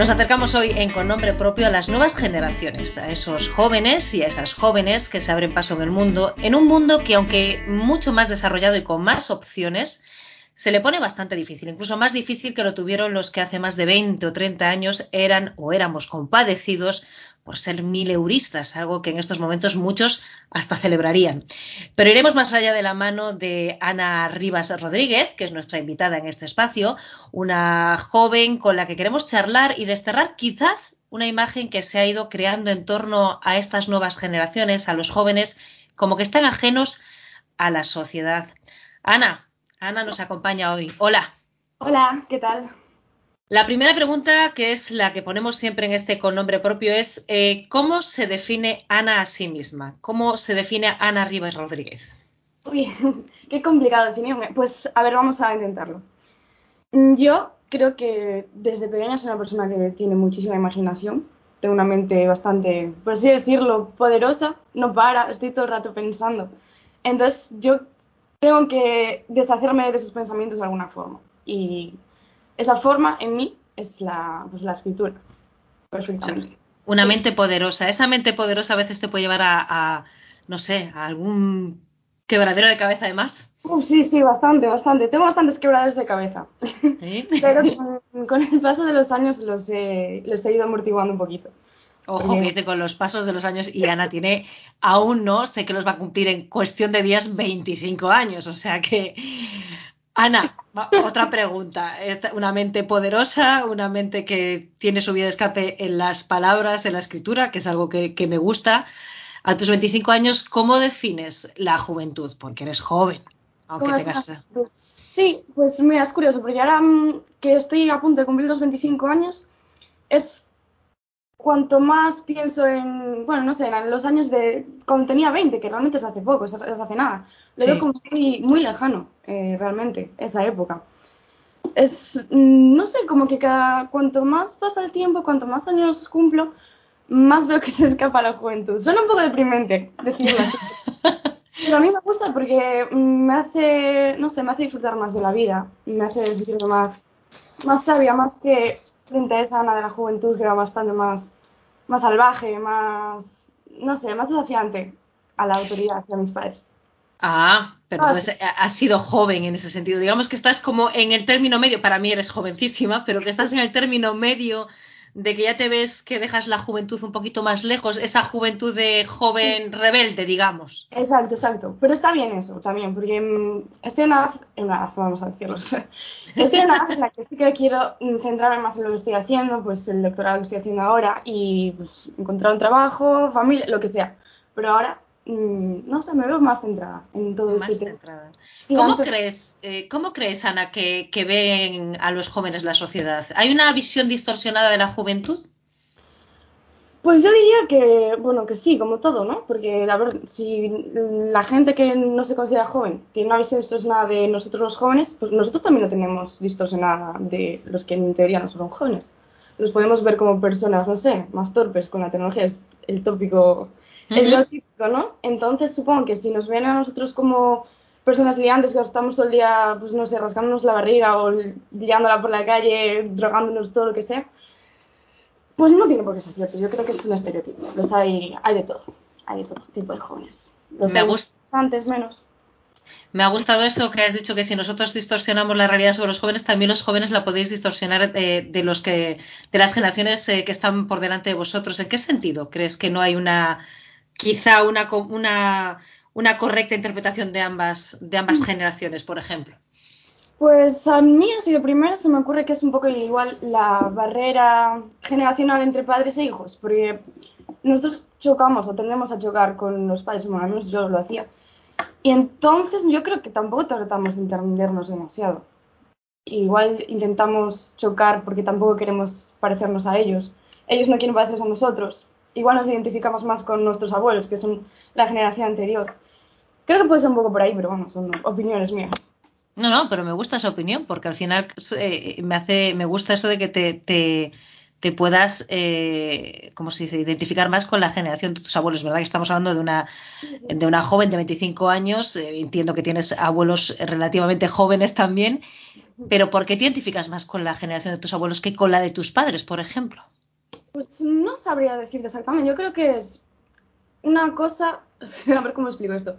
Nos acercamos hoy en Con Nombre Propio a las nuevas generaciones, a esos jóvenes y a esas jóvenes que se abren paso en el mundo, en un mundo que aunque mucho más desarrollado y con más opciones, se le pone bastante difícil, incluso más difícil que lo tuvieron los que hace más de 20 o 30 años eran o éramos compadecidos por ser mileuristas, algo que en estos momentos muchos hasta celebrarían. Pero iremos más allá de la mano de Ana Rivas Rodríguez, que es nuestra invitada en este espacio, una joven con la que queremos charlar y desterrar quizás una imagen que se ha ido creando en torno a estas nuevas generaciones, a los jóvenes, como que están ajenos a la sociedad. Ana, Ana nos acompaña hoy. Hola. Hola, ¿qué tal? La primera pregunta, que es la que ponemos siempre en este con nombre propio, es eh, ¿cómo se define Ana a sí misma? ¿Cómo se define Ana Rivas Rodríguez? Uy, qué complicado definirme. Pues a ver, vamos a intentarlo. Mm, yo creo que desde pequeña soy una persona que tiene muchísima imaginación. Tengo una mente bastante, por así decirlo, poderosa. No para, estoy todo el rato pensando. Entonces yo tengo que deshacerme de esos pensamientos de alguna forma. Y esa forma en mí es la, pues, la escritura. Perfectamente. Una mente poderosa. Esa mente poderosa a veces te puede llevar a, no sé, a algún quebradero de cabeza además. sí, sí, bastante, bastante. Tengo bastantes quebraderos de cabeza. Pero con, el paso de los años los he, los he ido amortiguando un poquito. Ojo, que dice con los pasos de los años y Ana tiene, aún no, sé que los va a cumplir en cuestión de días 25 años, o sea que Ana, otra pregunta. Una mente poderosa, una mente que tiene su vía de escape en las palabras, en la escritura, que es algo que, me gusta. A tus 25 años, ¿cómo defines la juventud? Porque eres joven, aunque tengas... Sí, pues mira, es curioso, porque ahora mm, que estoy a punto de cumplir los 25 años, es cuanto más pienso en, bueno, no sé, en los años de cuando tenía 20, que realmente es hace poco, es, hace nada, lo veo como muy, muy lejano, eh, realmente, esa época. Es, mm, no sé, como que cada, cuanto más pasa el tiempo, cuanto más años cumplo, más veo que se escapa la juventud. Suena un poco deprimente decirlo así. Pero a mí me gusta porque mm, me hace, no sé, me hace disfrutar más de la vida, me hace sentirme más, más sabia, más que frente a esa Ana de la juventud que era bastante más, más salvaje, más, no sé, más desafiante a la autoridad y a mis padres. Ah, pero ah, entonces has sido joven en ese sentido. Digamos que estás como en el término medio, para mí eres jovencísima, pero que estás en el término medio de que ya te ves que dejas la juventud un poquito más lejos, esa juventud de joven rebelde, digamos. Exacto, exacto. Pero está bien eso también, porque mm, estoy en una edad, vamos a decirlo. Estoy en una edad en la que sí que quiero centrarme más en lo que estoy haciendo, pues el doctorado que estoy haciendo ahora y pues, encontrar un trabajo, familia, lo que sea. Pero ahora Mm, no sé, me veo más centrada en todo más este centrada. ¿Cómo, crees, eh, ¿Cómo crees, Ana, que, ven a los jóvenes la sociedad? ¿Hay una visión distorsionada de la juventud? Pues yo diría que, bueno, que sí, como todo, ¿no? Porque, a ver, si la gente que no se considera joven tiene una visión distorsionada de nosotros los jóvenes, pues nosotros también la tenemos distorsionada de los que en teoría no son jóvenes. Los podemos ver como personas, no sé, más torpes con la tecnología, es el tópico es lo típico, ¿no? Entonces supongo que si nos ven a nosotros como personas liantes que estamos todo el día, pues no sé, rascándonos la barriga o liándola por la calle, drogándonos, todo lo que sea, pues no tiene por qué ser cierto. Yo creo que es un estereotipo. Los hay, hay de todo. Hay de todo tipo de jóvenes. Los Me gusta. Antes menos. Me ha gustado eso que has dicho que si nosotros distorsionamos la realidad sobre los jóvenes, también los jóvenes la podéis distorsionar eh, de los que de las generaciones eh, que están por delante de vosotros. ¿En qué sentido crees que no hay una quizá una, una, una correcta interpretación de ambas, de ambas mm. generaciones, por ejemplo? Pues a mí así de primera se me ocurre que es un poco igual la barrera generacional entre padres e hijos, porque nosotros chocamos o tendemos a chocar con los padres, bueno, al menos yo lo hacía. Y entonces yo creo que tampoco tratamos de entendernos demasiado. Igual intentamos chocar porque tampoco queremos parecernos a ellos. Ellos no quieren parecerse a nosotros igual nos identificamos más con nuestros abuelos, que son la generación anterior. Creo que puede ser un poco por ahí, pero bueno, son opiniones mías. No, no, pero me gusta esa opinión, porque al final eh, me hace, me gusta eso de que te, te, te puedas, eh, ¿cómo se dice?, identificar más con la generación de tus abuelos, ¿verdad? Que estamos hablando de una, de una joven de 25 años, eh, entiendo que tienes abuelos relativamente jóvenes también, Pero ¿por qué te identificas más con la generación de tus abuelos que con la de tus padres, por ejemplo? Pues no sabría decirte exactamente. Yo creo que es una cosa. A ver cómo explico esto.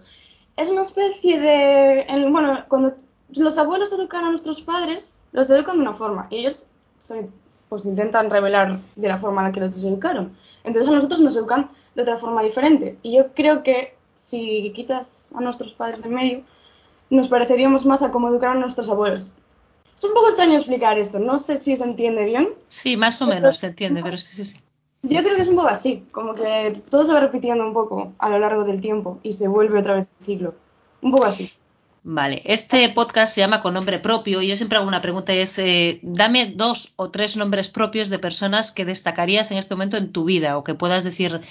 Es una especie de. Bueno, cuando los abuelos educan a nuestros padres, los educan de una forma. Y ellos se, pues intentan revelar de la forma en la que los educaron. Entonces a nosotros nos educan de otra forma diferente. Y yo creo que si quitas a nuestros padres en medio, nos pareceríamos más a cómo educaron a nuestros abuelos. Es un poco extraño explicar esto, no sé si se entiende bien. Sí, más o menos se entiende, pero sí, sí, sí. Yo creo que es un poco así, como que todo se va repitiendo un poco a lo largo del tiempo y se vuelve otra vez el ciclo. Un poco así. Vale, este podcast se llama Con nombre propio y yo siempre hago una pregunta es, eh, dame dos o tres nombres propios de personas que destacarías en este momento en tu vida o que puedas decir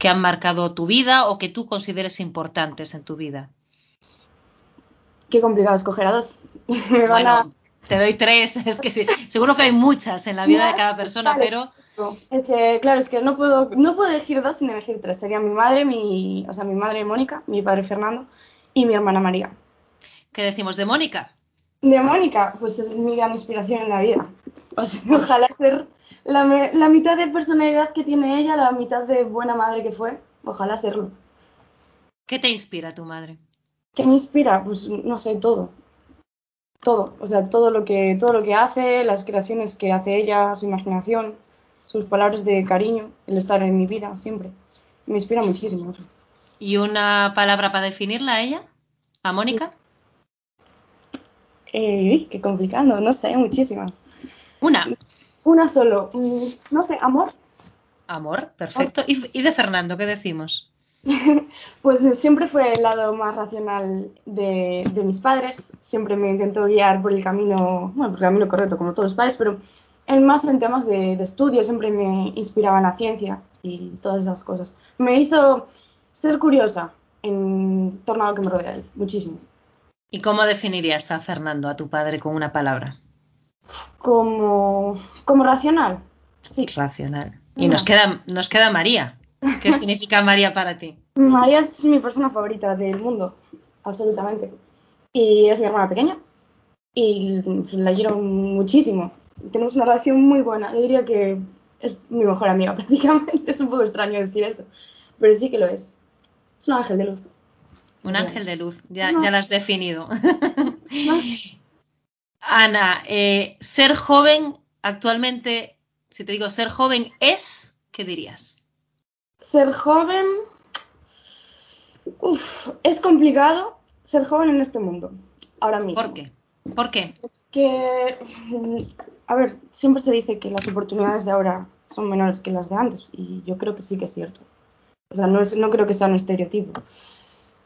que han marcado tu vida o que tú consideres importantes en tu vida. Qué complicado escoger a dos. bueno, te doy tres, es que sí, seguro que hay muchas en la vida de cada persona, pero... Es que, claro, es que no puedo, no puedo elegir dos sin elegir tres. Sería mi madre, mi, o sea, mi madre Mónica, mi padre Fernando y mi hermana María. ¿Qué decimos de Mónica? De Mónica, pues es mi gran inspiración en la vida. ojalá ser la, la, mitad de personalidad que tiene ella, la mitad de buena madre que fue. Ojalá serlo. ¿Qué te inspira tu madre? ¿Qué me inspira? Pues no sé, todo. Todo. O sea, todo lo que, todo lo que hace, las creaciones que hace ella, su imaginación, sus palabras de cariño, el estar en mi vida siempre. Me inspira muchísimo eso. ¿Y una palabra para definirla a ella? ¿A Mónica? Eh, qué complicado, no sé, muchísimas. Una. Una solo. Mm, no sé, amor. Amor, perfecto. ¿Y, de Fernando qué decimos? pues siempre fue el lado más racional de, mis padres. Siempre me intentó guiar por el camino, bueno, por el camino correcto, como todos los padres, pero él más en temas de, de estudio siempre me inspiraba en la ciencia y todas esas cosas. Me hizo ser curiosa en torno a lo que me rodea él, muchísimo. ¿Y cómo definirías a Fernando, a tu padre, con una palabra? Como, como racional, sí. Racional. Y nos queda, nos queda María. ¿Qué significa María para ti? María es mi persona favorita del mundo, absolutamente. Y es mi hermana pequeña. Y la quiero muchísimo. Tenemos una relación muy buena. Yo diría que es mi mejor amiga prácticamente. Es un poco extraño decir esto, pero sí que lo es. Es un ángel de luz. Un ángel de luz, ya, ya lo has definido. Ana, eh, ser joven actualmente, si te digo ser joven es, ¿qué dirías? Ser joven, Uf, es complicado ser joven en este mundo, ahora mismo. ¿Por qué? ¿Por qué? Que, a ver, siempre se dice que las oportunidades de ahora son menores que las de antes y yo creo que sí que es cierto. O sea, no, es, no creo que sea un estereotipo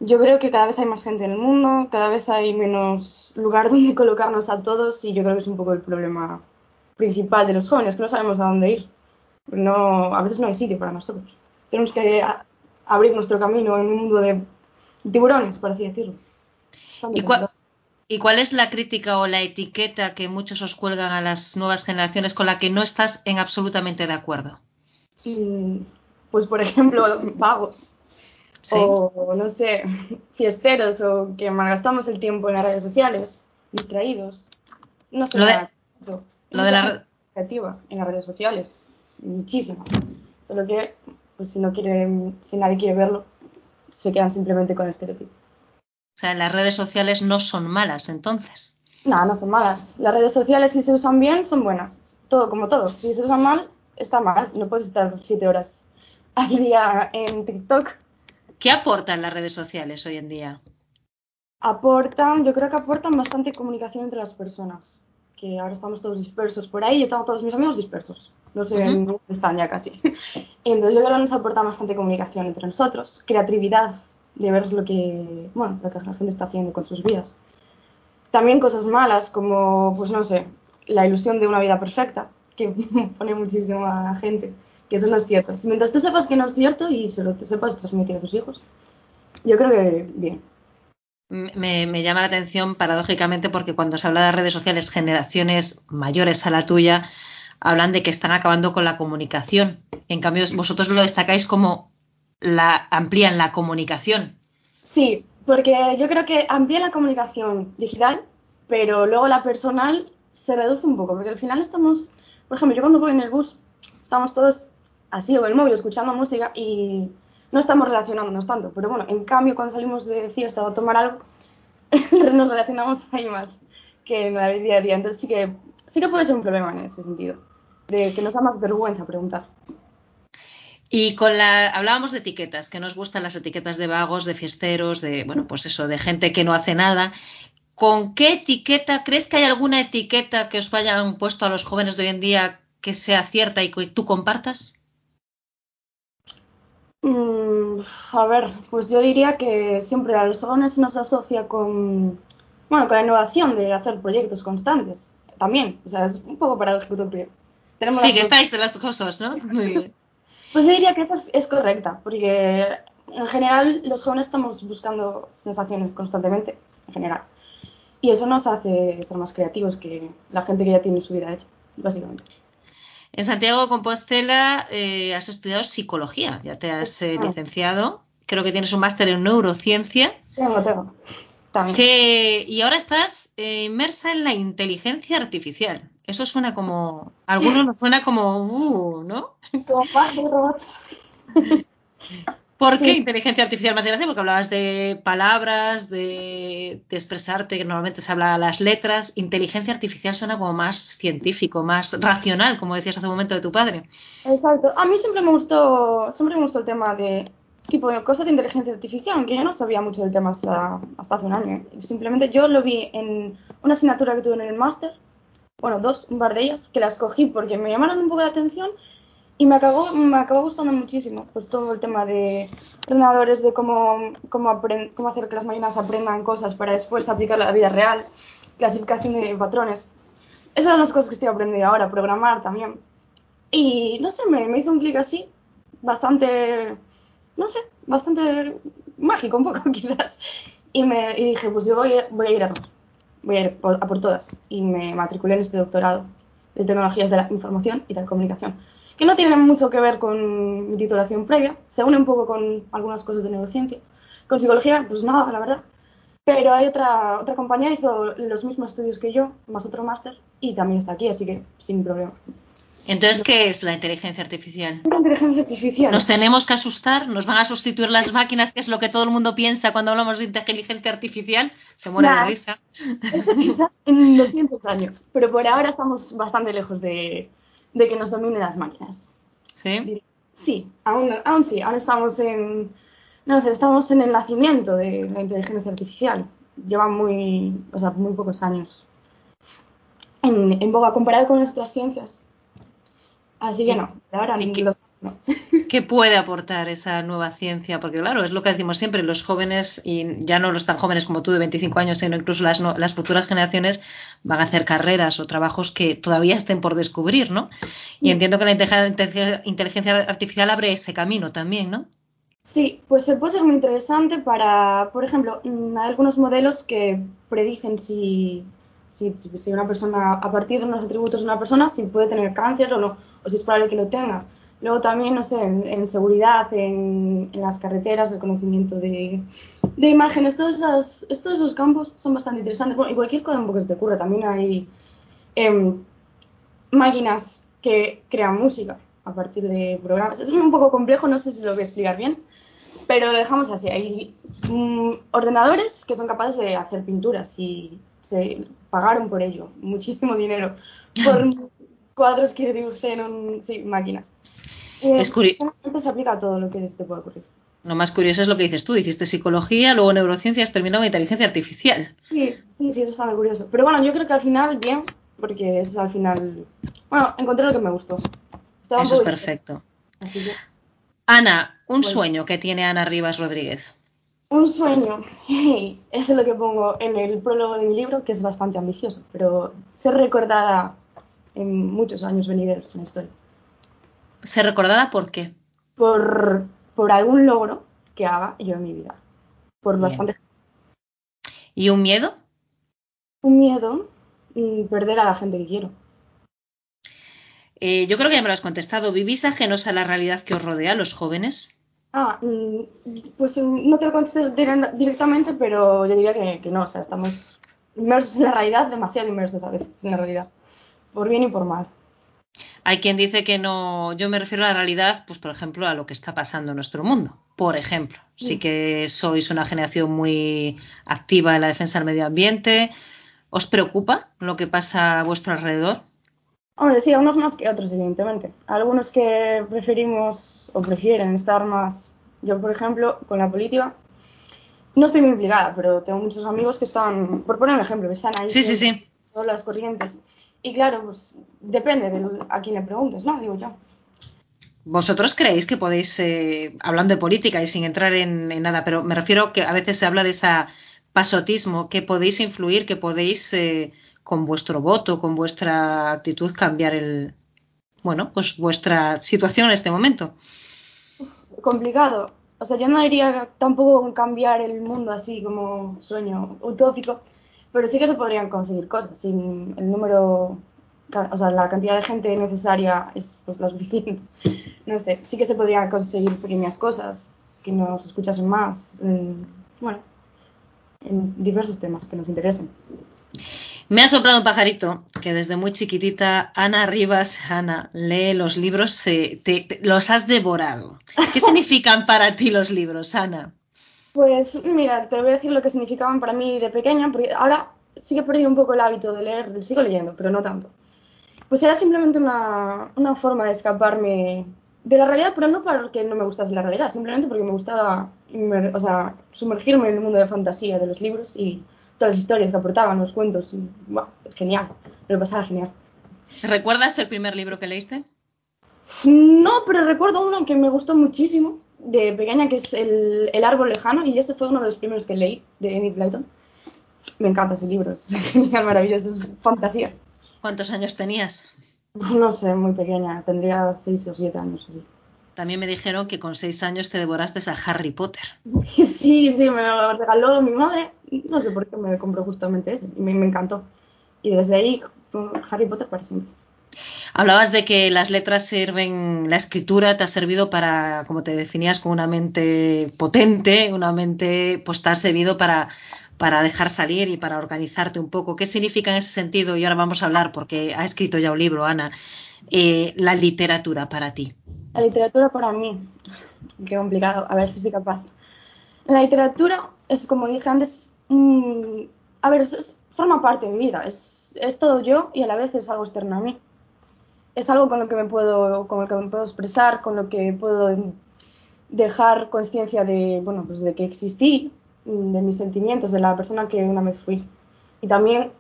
yo creo que cada vez hay más gente en el mundo, cada vez hay menos lugar donde colocarnos a todos y yo creo que es un poco el problema principal de los jóvenes, que no sabemos a dónde ir. No, a veces no hay sitio para nosotros. Tenemos que abrir nuestro camino en un mundo de tiburones, por así decirlo. ¿Y cuál, ¿Y cuál es la crítica o la etiqueta que muchos os cuelgan a las nuevas generaciones con la que no estás en absolutamente de acuerdo? Mm, pues, por ejemplo, vagos o no sé, fiesteros o que malgastamos el tiempo en las redes sociales, distraídos. No sé lo de, eso. Lo de la en las redes sociales, muchísimo. Solo que pues si no quieren, si nadie quiere verlo, se quedan simplemente con el estereotipo. O sea, las redes sociales no son malas entonces. No, no son malas. Las redes sociales si se usan bien son buenas. Todo como todo. Si se usan mal, está mal. No puedes estar siete horas al día en TikTok ¿Qué aportan las redes sociales hoy en día? Aportan, yo creo que aportan bastante comunicación entre las personas. Que ahora estamos todos dispersos por ahí, yo tengo todos mis amigos dispersos. No sé dónde están ya casi. Entonces yo creo que nos aporta bastante comunicación entre nosotros, creatividad de ver lo que, bueno, lo que la gente está haciendo con sus vidas. También cosas malas como, pues no sé, la ilusión de una vida perfecta, que pone muchísimo a la gente que eso no es cierto. Mientras tú sepas que no es cierto y se lo te sepas transmitir a tus hijos, yo creo que bien. Me, llama la atención paradójicamente porque cuando se habla de redes sociales, generaciones mayores a la tuya hablan de que están acabando con la comunicación. En cambio, vosotros lo destacáis como la amplían la comunicación. Sí, porque yo creo que amplían la comunicación digital, pero luego la personal se reduce un poco, porque al final estamos, por ejemplo, yo cuando voy en el bus, estamos todos así o el móvil escuchando música y no estamos relacionándonos tanto. Pero bueno, en cambio, cuando salimos de fiesta o a tomar algo, nos relacionamos ahí más que en la día a día. Entonces sí que, sí que puede ser un problema en ese sentido, de que nos da más vergüenza preguntar. Y con la hablábamos de etiquetas, que nos gustan las etiquetas de vagos, de fiesteros, de bueno, pues eso, de gente que no hace nada. ¿Con qué etiqueta crees que hay alguna etiqueta que os hayan puesto a los jóvenes de hoy en día que sea cierta y que tú compartas? Mm, a ver, pues yo diría que siempre a los jóvenes se nos asocia con, bueno, con la innovación de hacer proyectos constantes. También, o sea, es un poco paradójico, pero tenemos sí, que estáis en las cosas, ¿no? Muy bien. Pues yo diría que esa es, correcta, porque en general los jóvenes estamos buscando sensaciones constantemente, en general. Y eso nos hace ser más creativos que la gente que ya tiene su vida hecha, básicamente. En Santiago de Compostela eh, has estudiado psicología, ya te has eh, licenciado. Creo que tienes un máster en neurociencia. Tengo, tengo. También. y ahora estás eh, inmersa en la inteligencia artificial. Eso suena como. algunos nos suena como. Uh, ¿no? Como más de robots. ¿Por qué inteligencia artificial más Porque hablabas de palabras, de, expresarte, que normalmente se habla las letras. Inteligencia artificial suena como más científico, más racional, como decías hace un momento de tu padre. Exacto. A mí siempre me gustó, siempre me gustó el tema de tipo de cosas de inteligencia artificial, aunque yo no sabía mucho del tema hasta, hace un año. Simplemente yo lo vi en una asignatura que tuve en el máster, bueno, dos, un par de ellas, que las cogí porque me llamaron un poco de atención y me acabó, me acabó gustando muchísimo, pues todo el tema de ordenadores, de cómo, cómo, cómo hacer que las máquinas aprendan cosas para después aplicar a la vida real, clasificación de patrones. Esas son las cosas que estoy aprendiendo ahora, programar también. Y no sé, me, me hizo un clic así, bastante no sé, bastante mágico un poco quizás. Y, me, dije, pues yo voy, voy a ir a voy a ir a por todas. Y me matriculé en este doctorado de tecnologías de la información y de la comunicación, que no tiene mucho que ver con mi titulación previa, se une un poco con algunas cosas de neurociencia. Con psicología, pues nada, la verdad. Pero hay otra, otra compañía hizo los mismos estudios que yo, más otro máster, y también está aquí, así que sin problema. Entonces, ¿qué es la inteligencia artificial? La inteligencia artificial. ¿Nos tenemos que asustar? ¿Nos van a sustituir las máquinas, que es lo que todo el mundo piensa cuando hablamos de inteligencia artificial? Se muere de risa. Eso en 200 años, pero por ahora estamos bastante lejos de, que nos dominen las máquinas. ¿Sí? Sí, aún, aún sí, aún estamos en, no sé, estamos en el nacimiento de la inteligencia artificial. Lleva muy, o sea, muy pocos años en, en boga comparado con nuestras ciencias. Así que no, ahora ni qué, ¿Qué puede aportar esa nueva ciencia? Porque claro, es lo que decimos siempre, los jóvenes, y ya no los tan jóvenes como tú de 25 años, sino incluso las, las futuras generaciones van a hacer carreras o trabajos que todavía estén por descubrir, ¿no? Y entiendo que la inteligencia artificial abre ese camino también, ¿no? Sí, pues se puede ser muy interesante para, por ejemplo, mm, hay algunos modelos que predicen si si, una persona, a partir de unos atributos de una persona, si puede tener cáncer o no, o si es probable que lo tenga. Luego también, no sé, en, seguridad, en, las carreteras, el conocimiento de, imágenes, todos esos, todos campos son bastante interesantes. Bueno, y cualquier campo que se te ocurra, también hay em, máquinas que crean música a partir de programas. Es un poco complejo, no sé si lo voy a explicar bien, pero dejamos así. Hay mm, ordenadores que son capaces de hacer pinturas y se pagaron por ello, muchísimo dinero, por cuadros que dibujé en sí, máquinas. Eh, es curioso. se aplica a todo lo que te puede ocurrir. Lo más curioso es lo que dices tú, hiciste psicología, luego neurociencias, terminado en inteligencia artificial. Sí, sí, sí, eso está muy curioso. Pero bueno, yo creo que al final, bien, porque es al final... Bueno, encontré lo que me gustó. eso es perfecto. Ana, un sueño que tiene Ana Rivas Rodríguez. Un sueño. Eso es lo que pongo en el prólogo de mi libro, que es bastante ambicioso, pero ser recordada en muchos años venideros en la historia. ¿Ser recordada por qué? Por, por algún logro que haga yo en mi vida. Por bastante. ¿Y un miedo? Un miedo, mm, perder a la gente que quiero. Eh, yo creo que ya me lo has contestado. ¿Vivís ajenos a la realidad que os rodea, los jóvenes? Ah, pues mm, no te lo contesto directamente, pero yo diría que, no, o sea, estamos inmersos en la realidad, demasiado inmersos a veces en la realidad, por bien y por mal. Hay quien dice que no, yo me refiero a la realidad, pues por ejemplo, a lo que está pasando en nuestro mundo. Por ejemplo, sí que sois una generación muy activa en la defensa del medio ambiente. ¿Os preocupa lo que pasa a vuestro alrededor? Hombre, sí, a unos más que a otros, evidentemente. Algunos que preferimos o prefieren estar más. Yo, por ejemplo, con la política, no estoy muy implicada, pero tengo muchos amigos que están, por poner un ejemplo, que están ahí. Sí, sí, sí. Todas las corrientes. Y claro, pues depende de a quién le preguntes, ¿no? Digo yo. ¿Vosotros creéis que podéis, eh, hablando de política y sin entrar en, nada, pero me refiero que a veces se habla de ese pasotismo, que podéis influir, que podéis eh, con vuestro voto, con vuestra actitud cambiar el, bueno, pues vuestra situación en este momento? Complicado. O sea, yo no diría tampoco cambiar el mundo así como sueño utópico, pero sí que se podrían conseguir cosas. Sin el número, o sea, la cantidad de gente necesaria es pues lo suficiente. No sé, sí que se podrían conseguir pequeñas cosas, que nos escuchasen más, bueno, en diversos temas que nos interesen. Me ha soplado un pajarito que desde muy chiquitita, Ana Rivas, Ana, lee los libros, eh, los has devorado. ¿Qué significan para ti los libros, Ana? Pues mira, te voy a decir lo que significaban para mí de pequeña, porque ahora sí que he perdido un poco el hábito de leer, sigo leyendo, pero no tanto. Pues era simplemente una, una forma de escaparme de la realidad, pero no porque no me gustase la realidad, simplemente porque me gustaba o sea, sumergirme en el mundo de fantasía de los libros y todas las historias que aportaban, los cuentos. Y, genial, me lo pasaba genial. ¿Recuerdas el primer libro que leíste? No, pero recuerdo uno que me gustó muchísimo de pequeña, que es El, el árbol lejano, y ese fue uno de los primeros que leí, de Enid Blyton. Me encanta ese libro, es genial, maravilloso, es fantasía. ¿Cuántos años tenías? No sé, muy pequeña, tendría seis o siete años. También me dijeron que con seis años te devoraste a Harry Potter. Sí, sí, me lo regaló mi madre. No sé por qué me compró justamente ese. Y me, encantó. Y desde ahí, Harry Potter para siempre. Hablabas de que las letras sirven, la escritura te ha servido para, como te definías, con una mente potente, una mente, pues te ha servido para, para dejar salir y para organizarte un poco. ¿Qué significa en ese sentido? Y ahora vamos a hablar, porque ha escrito ya un libro, Ana, eh, la literatura para ti. La literatura para mí, qué complicado, a ver si soy capaz. La literatura es, como dije antes, a ver, forma parte de mi vida, es, es, todo yo y a la vez es algo externo a mí. Es algo con lo que me puedo, con lo que me puedo expresar, con lo que puedo dejar conciencia de, bueno, pues de que existí, de mis sentimientos, de la persona que una vez fui. Y también,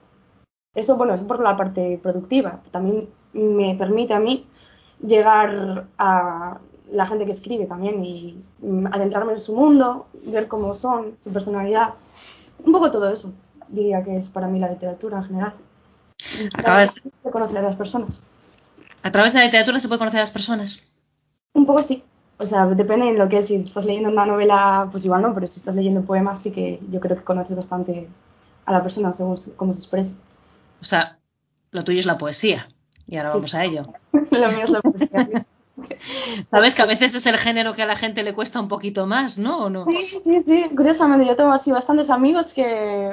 eso, bueno, es por la parte productiva, también me permite a mí llegar a la gente que escribe también y adentrarme en su mundo, ver cómo son, su personalidad, un poco todo eso, diría que es para mí la literatura en general. Acabas de conocer a las personas. ¿A través de la literatura se puede conocer a las personas? Un poco sí. O sea, depende de lo que es. Si estás leyendo una novela, pues igual no, pero si estás leyendo poemas, sí que yo creo que conoces bastante a la persona según cómo se expresa. O sea, lo tuyo es la poesía. Y ahora vamos a ello. Lo mío es la poesía. Sabes que a veces es el género que a la gente le cuesta un poquito más, ¿no? ¿O no? Sí, sí, sí. Curiosamente, yo tengo así bastantes amigos que,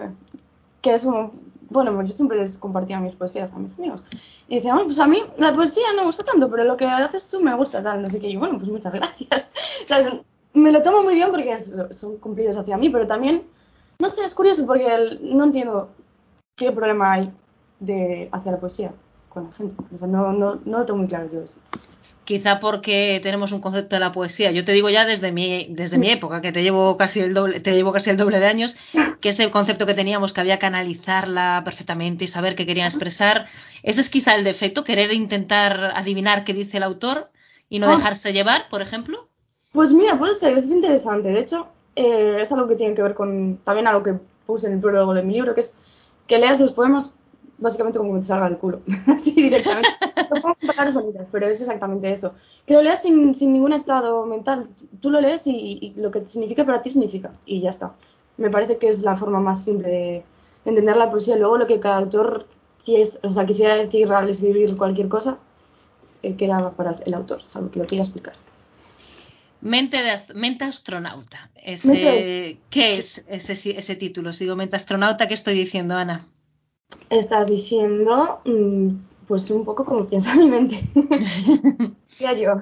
que es un, bueno, yo siempre les compartía mis poesías a mis amigos. Y decían, pues a mí la poesía no me gusta tanto, pero lo que haces tú me gusta tal, no sé qué. Bueno, pues muchas gracias. O sea, me lo tomo muy bien porque son cumplidos hacia mí, pero también, no sé, es curioso porque no entiendo qué problema hay de hacia la poesía con la gente. O sea, no, no, no lo tengo muy claro yo eso. Quizá porque tenemos un concepto de la poesía. Yo te digo ya desde mi, desde mi época, que te llevo casi el doble, te llevo casi el doble de años, que ese concepto que teníamos, que había que analizarla perfectamente y saber qué querían expresar. Ese es quizá el defecto, querer intentar adivinar qué dice el autor y no ah. dejarse llevar, por ejemplo. Pues mira, puede ser, eso es interesante. De hecho, eh, es algo que tiene que ver con también algo que puse en el prólogo de mi libro, que es que leas los poemas básicamente como que te salga del culo, así directamente. No palabras bonitas, pero es exactamente eso. Que lo leas sin, sin ningún estado mental. Tú lo lees y, lo que significa para ti significa, y ya está. Me parece que es la forma más simple de, entender la poesía. Luego lo que cada autor quiere, o sea, quisiera decir al escribir cualquier cosa, eh, queda para el autor, salvo que lo quiera explicar. Mente, de, mente astronauta. Ese, ¿Qué es ese, ese título? Sigo mente astronauta, ¿qué estoy diciendo, Ana? Estás diciendo, mm, pues un poco como piensa mi mente. ya yo.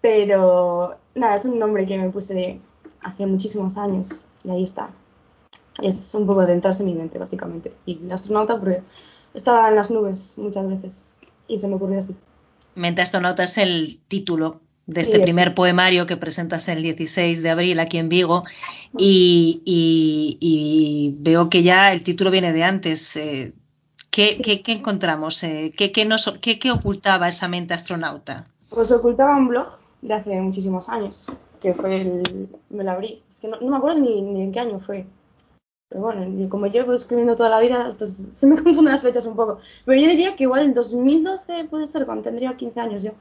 Pero nada, es un nombre que me puse hace muchísimos años y ahí está. Es un poco de entrarse en mi mente, básicamente. Y el astronauta, porque estaba en las nubes muchas veces y se me ocurrió así. Mente astronauta es el título de este primer poemario que presentas el 16 de abril aquí en Vigo y, veo que ya el título viene de antes. Eh, ¿qué, encontramos? Eh, ¿qué, qué, ocultaba esa mente astronauta? Pues ocultaba un blog de hace muchísimos años, que fue el... me lo abrí. Es que no, me acuerdo ni, ni, en qué año fue. Pero bueno, como llevo escribiendo toda la vida, se me confunden las fechas un poco. Pero yo diría que igual el 2012 puede ser, cuando tendría 15 años yo.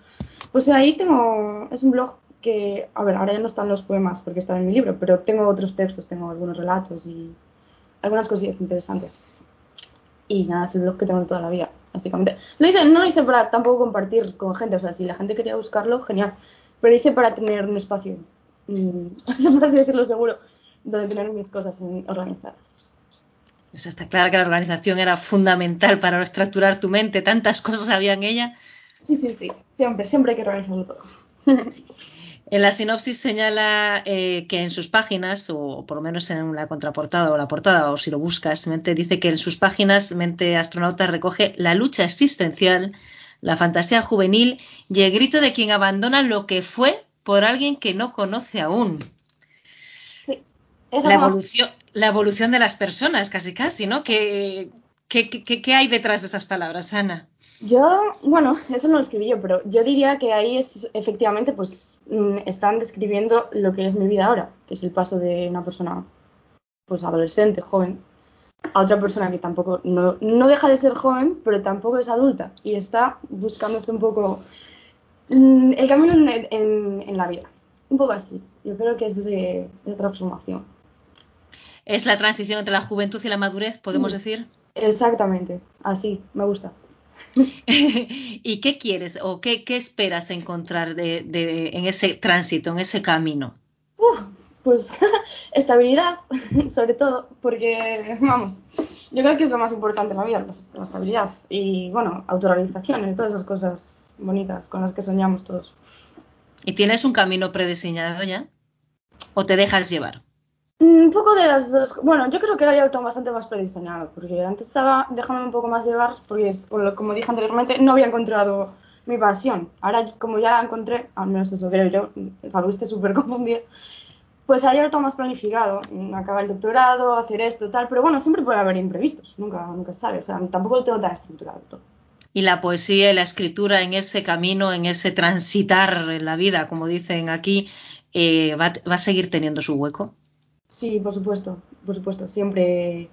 Pues ahí tengo, es un blog que, a ver, ahora ya no están los poemas porque están en mi libro, pero tengo otros textos, tengo algunos relatos y algunas cosillas interesantes. Y nada, es el blog que tengo toda la vida, básicamente. Lo hice, no lo hice para tampoco compartir con gente, o sea, si la gente quería buscarlo, genial. Pero lo hice para tener un espacio, mm, por así decirlo seguro, donde tener mis cosas organizadas. Pues está claro que la organización era fundamental para estructurar tu mente, tantas cosas había en ella. Sí, sí, sí, siempre, siempre hay que organizarlo todo. En la sinopsis señala eh, que en sus páginas, o por lo menos en la contraportada o la portada, o si lo buscas, mente, dice que en sus páginas Mente Astronauta recoge la lucha existencial, la fantasía juvenil y el grito de quien abandona lo que fue por alguien que no conoce aún. Sí, la, evolución, la evolución de las personas, casi casi, ¿no? ¿Qué, qué, qué hay detrás de esas palabras, Ana? Yo, bueno, eso no lo escribí yo, pero yo diría que ahí es efectivamente, pues mm, están describiendo lo que es mi vida ahora, que es el paso de una persona, pues adolescente, joven, a otra persona que tampoco, no, no deja de ser joven, pero tampoco es adulta y está buscándose un poco mm, el camino en, en, la vida. Un poco así. Yo creo que es de, transformación. ¿Es la transición entre la juventud y la madurez, podemos decir? Exactamente, así, me gusta. ¿Y qué quieres o qué, esperas encontrar de, en ese tránsito, en ese camino? pues estabilidad, sobre todo, porque, vamos, yo creo que es lo más importante en la vida, la estabilidad y, bueno, autorrealización y todas esas cosas bonitas con las que soñamos todos. ¿Y tienes un camino prediseñado ya? ¿O te dejas llevar? Un poco de las dos. Bueno, yo creo que era ya bastante más prediseñado, porque antes estaba dejándome un poco más llevar, porque como dije anteriormente, no había encontrado mi pasión. Ahora, como ya la encontré, al menos eso creo yo, saliste súper confundida, pues ahora todo más planificado. Acabar el doctorado, hacer esto, tal, pero bueno, siempre puede haber imprevistos, nunca, nunca sabe, o sea, tampoco lo tengo tan estructurado todo. Y la poesía y la escritura en ese camino, en ese transitar en la vida, como dicen aquí, eh, va a seguir teniendo su hueco. Sí, por supuesto, por supuesto. Siempre,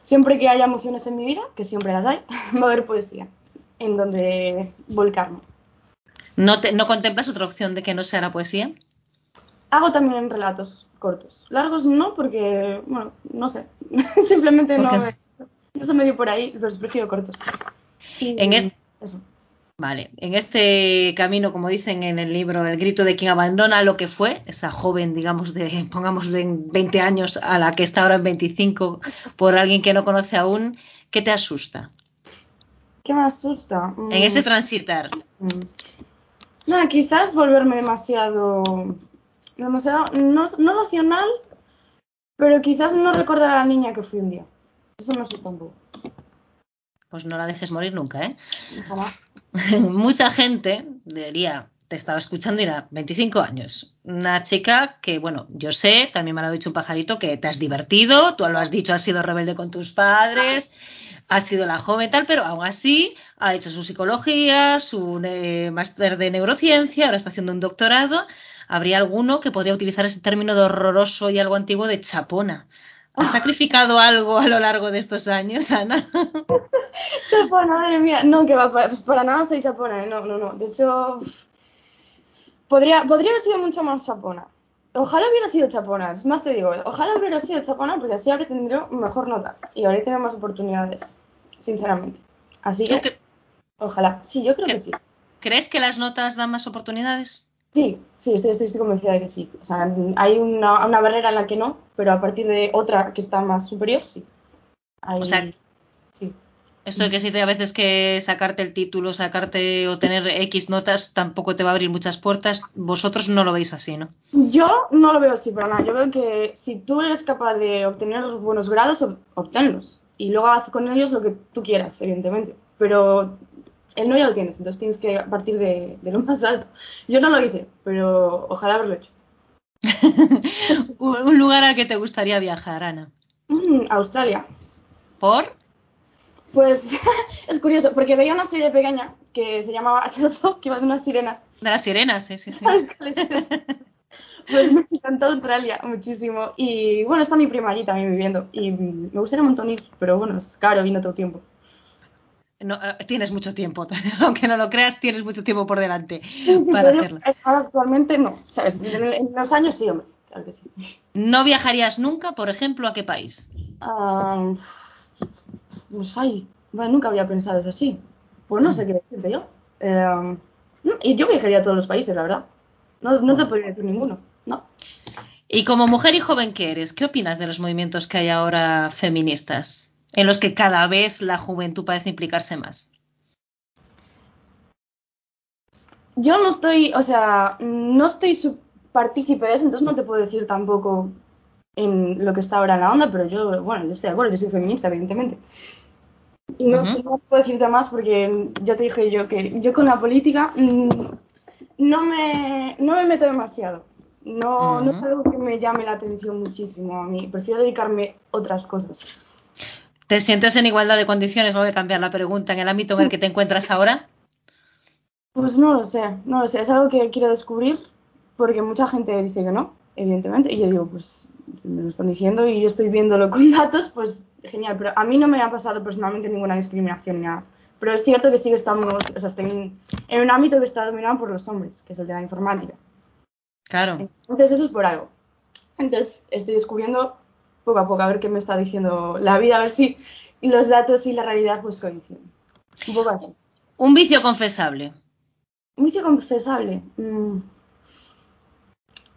siempre que haya emociones en mi vida, que siempre las hay, va a haber poesía en donde volcarme. ¿No, te, ¿No contemplas otra opción de que no sea la poesía? Hago también relatos cortos. Largos no, porque, bueno, no sé. Simplemente no, me, no se me dio por ahí, los prefiero cortos. en. Eso. Vale, en este camino, como dicen en el libro, el grito de quien abandona lo que fue, esa joven, digamos, de, pongamos de 20 años a la que está ahora en 25 por alguien que no conoce aún, ¿qué te asusta? ¿Qué me asusta? En ese mm. transitar. Mm. No, quizás volverme demasiado, demasiado, no, no racional, pero quizás no recordar a la niña que fui un día. Eso me asusta un poco pues no la dejes morir nunca, ¿eh? Mucha gente, diría, te estaba escuchando y era 25 años. Una chica que, bueno, yo sé, también me lo ha dicho un pajarito, que te has divertido, tú lo has dicho, has sido rebelde con tus padres, has sido la joven tal, pero aún así ha hecho su psicología, su eh, máster de neurociencia, ahora está haciendo un doctorado. Habría alguno que podría utilizar ese término de horroroso y algo antiguo de chapona. ¿Has sacrificado algo a lo largo de estos años, Ana? chapona, madre mía. No, que va, pues para nada soy chapona, ¿eh? no, no, no. De hecho, podría, podría haber sido mucho más chapona. Ojalá hubiera sido chapona, es más te digo, ojalá hubiera sido chapona porque así habría tenido mejor nota y habría tenido más oportunidades, sinceramente. Así que, ojalá. Sí, yo creo que sí. ¿Crees que las notas dan más oportunidades? Sí, sí, estoy, estoy, convencida de que sí. O sea, hay una, una, barrera en la que no, pero a partir de otra que está más superior, sí. o sea, sí. Eso de que si te a veces que sacarte el título, sacarte o tener X notas tampoco te va a abrir muchas puertas, vosotros no lo veis así, ¿no? Yo no lo veo así para nada. Yo veo que si tú eres capaz de obtener buenos grados, obténlos. Y luego haz con ellos lo que tú quieras, evidentemente. Pero el no ya lo tienes, entonces tienes que partir de, lo más alto. Yo no lo hice, pero ojalá haberlo hecho. Un lugar al que te gustaría viajar, Ana. Mm, Australia. ¿Por? Pues es curioso, porque veía una serie pequeña que se llamaba H2O, que iba de unas sirenas. De las sirenas, sí, sí, sí. pues me encantó Australia muchísimo. Y bueno, está mi prima allí también viviendo. Y me gustaría un montón ir, pero bueno, es caro, vino todo el tiempo. No, eh, tienes mucho tiempo, aunque no lo creas, tienes mucho tiempo por delante para hacerlo. actualmente no, ¿sabes? En, los años sí, hombre, claro que sí. ¿No viajarías nunca, por ejemplo, a qué país? Uh, pues ay, bueno, nunca había pensado eso así. Pues no sé qué decirte yo. Eh, y yo viajaría a todos los países, la verdad. No, no te podría decir ninguno, ¿no? Y como mujer y joven que eres, ¿qué opinas de los movimientos que hay ahora feministas? En los que cada vez la juventud parece implicarse más. Yo no estoy, o sea, no estoy partícipe de eso, entonces no te puedo decir tampoco en lo que está ahora en la onda, pero yo, bueno, yo estoy de acuerdo, yo soy feminista, evidentemente. Y no, sé, no puedo decirte más porque ya te dije yo que yo con la política mm, no, me, no me meto demasiado. No, no es algo que me llame la atención muchísimo a mí. Prefiero dedicarme a otras cosas. ¿Te sientes en igualdad de condiciones? Voy a cambiar la pregunta. ¿En el ámbito en el que te encuentras ahora? Pues no lo sé, no lo sé. Es algo que quiero descubrir porque mucha gente dice que no, evidentemente. Y yo digo, pues me lo están diciendo y yo estoy viéndolo con datos, pues genial. Pero a mí no me ha pasado personalmente ninguna discriminación ni nada. Pero es cierto que sigue estando, o sea, estoy en un ámbito que está dominado por los hombres, que es el de la informática. Claro. Entonces eso es por algo. Entonces estoy descubriendo poco a poco a ver qué me está diciendo la vida, a ver si los datos y la realidad pues coinciden. Un poco así. Un vicio confesable. Un vicio confesable. Mm.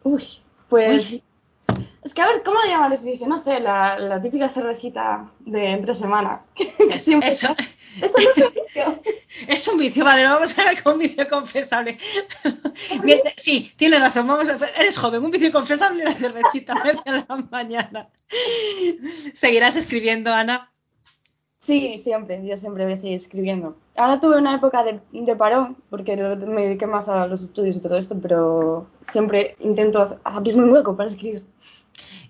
Uy, pues... Es que a ver, ¿cómo le llaman ese vicio? No sé, la, típica cervecita de entre semana. eso, eso no es un vicio. Es un vicio, vale, vamos a ver con un vicio confesable. sí, tiene razón, vamos a eres joven, un vicio confesable la cervecita de la mañana. ¿Seguirás escribiendo, Ana? Sí, siempre, yo siempre voy a seguir escribiendo. Ahora tuve una época de, de, parón, porque me dediqué más a los estudios y todo esto, pero siempre intento abrirme un hueco para escribir.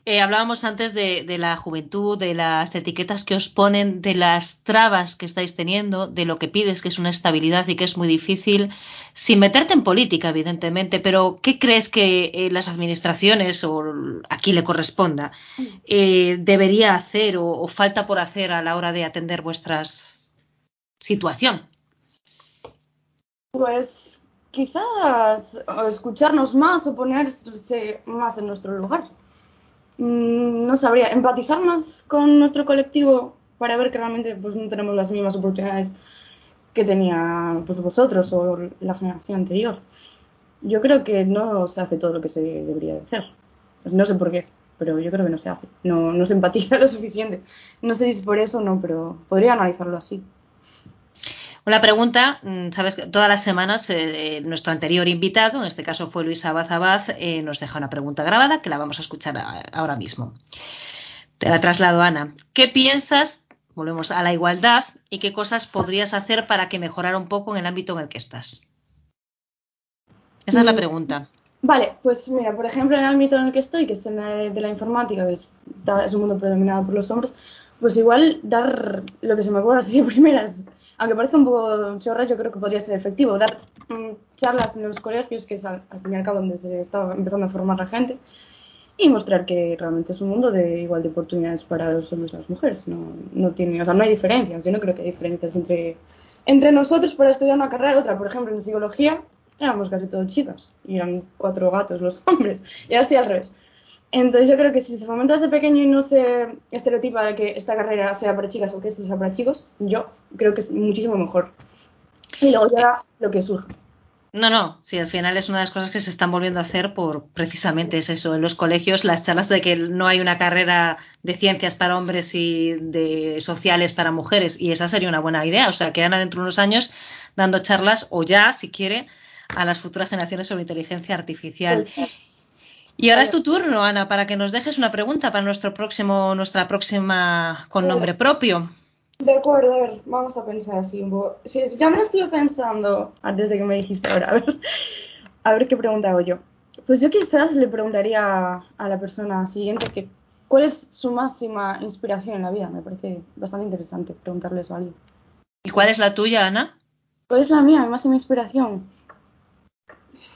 Eh, hablábamos antes de, la juventud, de las etiquetas que os ponen, de las trabas que estáis teniendo, de lo que pides, que es una estabilidad y que es muy difícil, sin meterte en política, evidentemente, pero ¿qué crees que eh, las administraciones o a quien le corresponda eh, debería hacer o, falta por hacer a la hora de atender vuestras situación? Pues quizás escucharnos más o ponerse más en nuestro lugar. Mm, no sabría, empatizar más con nuestro colectivo para ver que realmente pues, no tenemos las mismas oportunidades que tenía pues, vosotros o la generación anterior. Yo creo que no se hace todo lo que se debería de hacer. No sé por qué, pero yo creo que no se hace. No, no se empatiza lo suficiente. No sé si es por eso o no, pero podría analizarlo así. Una pregunta, mm, sabes que todas las semanas eh, nuestro anterior invitado, en este caso fue Luis Abad Abad, eh, nos deja una pregunta grabada que la vamos a escuchar ahora mismo. Te la traslado, Ana. ¿Qué piensas, volvemos a la igualdad, y qué cosas podrías hacer para que mejorara un poco en el ámbito en el que estás? Esa es la mm, pregunta. Vale, pues mira, por ejemplo, en el ámbito en el que estoy, que es en de la informática, que es, es un mundo predominado por los hombres, pues igual dar lo que se me ocurre así de primeras aunque parece un poco chorra, yo creo que podría ser efectivo. Dar mm, charlas en los colegios, que es al, fin y al cabo donde se está empezando a formar la gente, y mostrar que realmente es un mundo de igual de oportunidades para los hombres y las mujeres. No, no, tiene, o sea, no hay diferencias. Yo no creo que hay diferencias entre, entre nosotros para estudiar una carrera y otra. Por ejemplo, en psicología éramos casi todos chicas y eran cuatro gatos los hombres. Y ahora estoy al revés. Entonces yo creo que si se fomenta desde pequeño y no se estereotipa de que esta carrera sea para chicas o que esta sea para chicos, yo creo que es muchísimo mejor. Y luego ya lo que surja. No, no, sí, al final es una de las cosas que se están volviendo a hacer por precisamente es eso. En los colegios, las charlas de que no hay una carrera de ciencias para hombres y de sociales para mujeres, y esa sería una buena idea. O sea, que Ana dentro de unos años dando charlas, o ya, si quiere, a las futuras generaciones sobre inteligencia artificial. Pues y ahora es tu turno, Ana, para que nos dejes una pregunta para nuestro próximo, nuestra próxima con nombre propio. De acuerdo, a ver, vamos a pensar así ya me lo estoy pensando antes de que me dijiste ahora, a ver, a ver qué pregunta hago yo. Pues yo quizás le preguntaría a la persona siguiente que cuál es su máxima inspiración en la vida. Me parece bastante interesante preguntarle eso a alguien. ¿Y cuál es la tuya, Ana? ¿Cuál es la mía, mi máxima inspiración?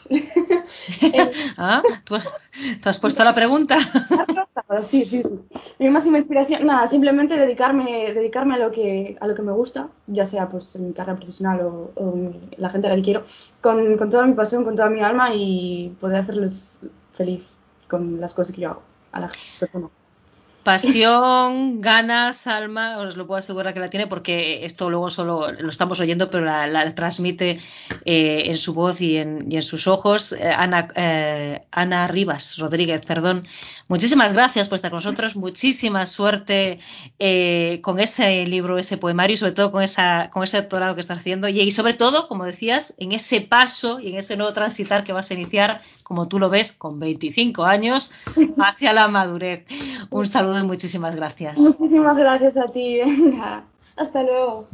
ah, ¿tú, has puesto la pregunta. sí, sí, sí. Mi máxima inspiración, nada, simplemente dedicarme, dedicarme a lo que a lo que me gusta, ya sea pues en mi carrera profesional o, la gente a la que quiero, con, con, toda mi pasión, con toda mi alma y poder hacerles feliz con las cosas que yo hago a las personas. Pasión, ganas, alma, os lo puedo asegurar que la tiene porque esto luego solo lo estamos oyendo, pero la, transmite eh, en su voz y en, sus ojos. Eh, Ana, eh, Ana Rivas Rodríguez, perdón. Muchísimas gracias por estar con nosotros, muchísima suerte con ese libro, ese poemario y sobre todo con, esa, con ese doctorado que estás haciendo y, y sobre todo, como decías, en ese paso y en ese nuevo transitar que vas a iniciar, como tú lo ves, con 25 años hacia la madurez. Un saludo muchísimas gracias. Muchísimas gracias a ti. Venga, hasta luego.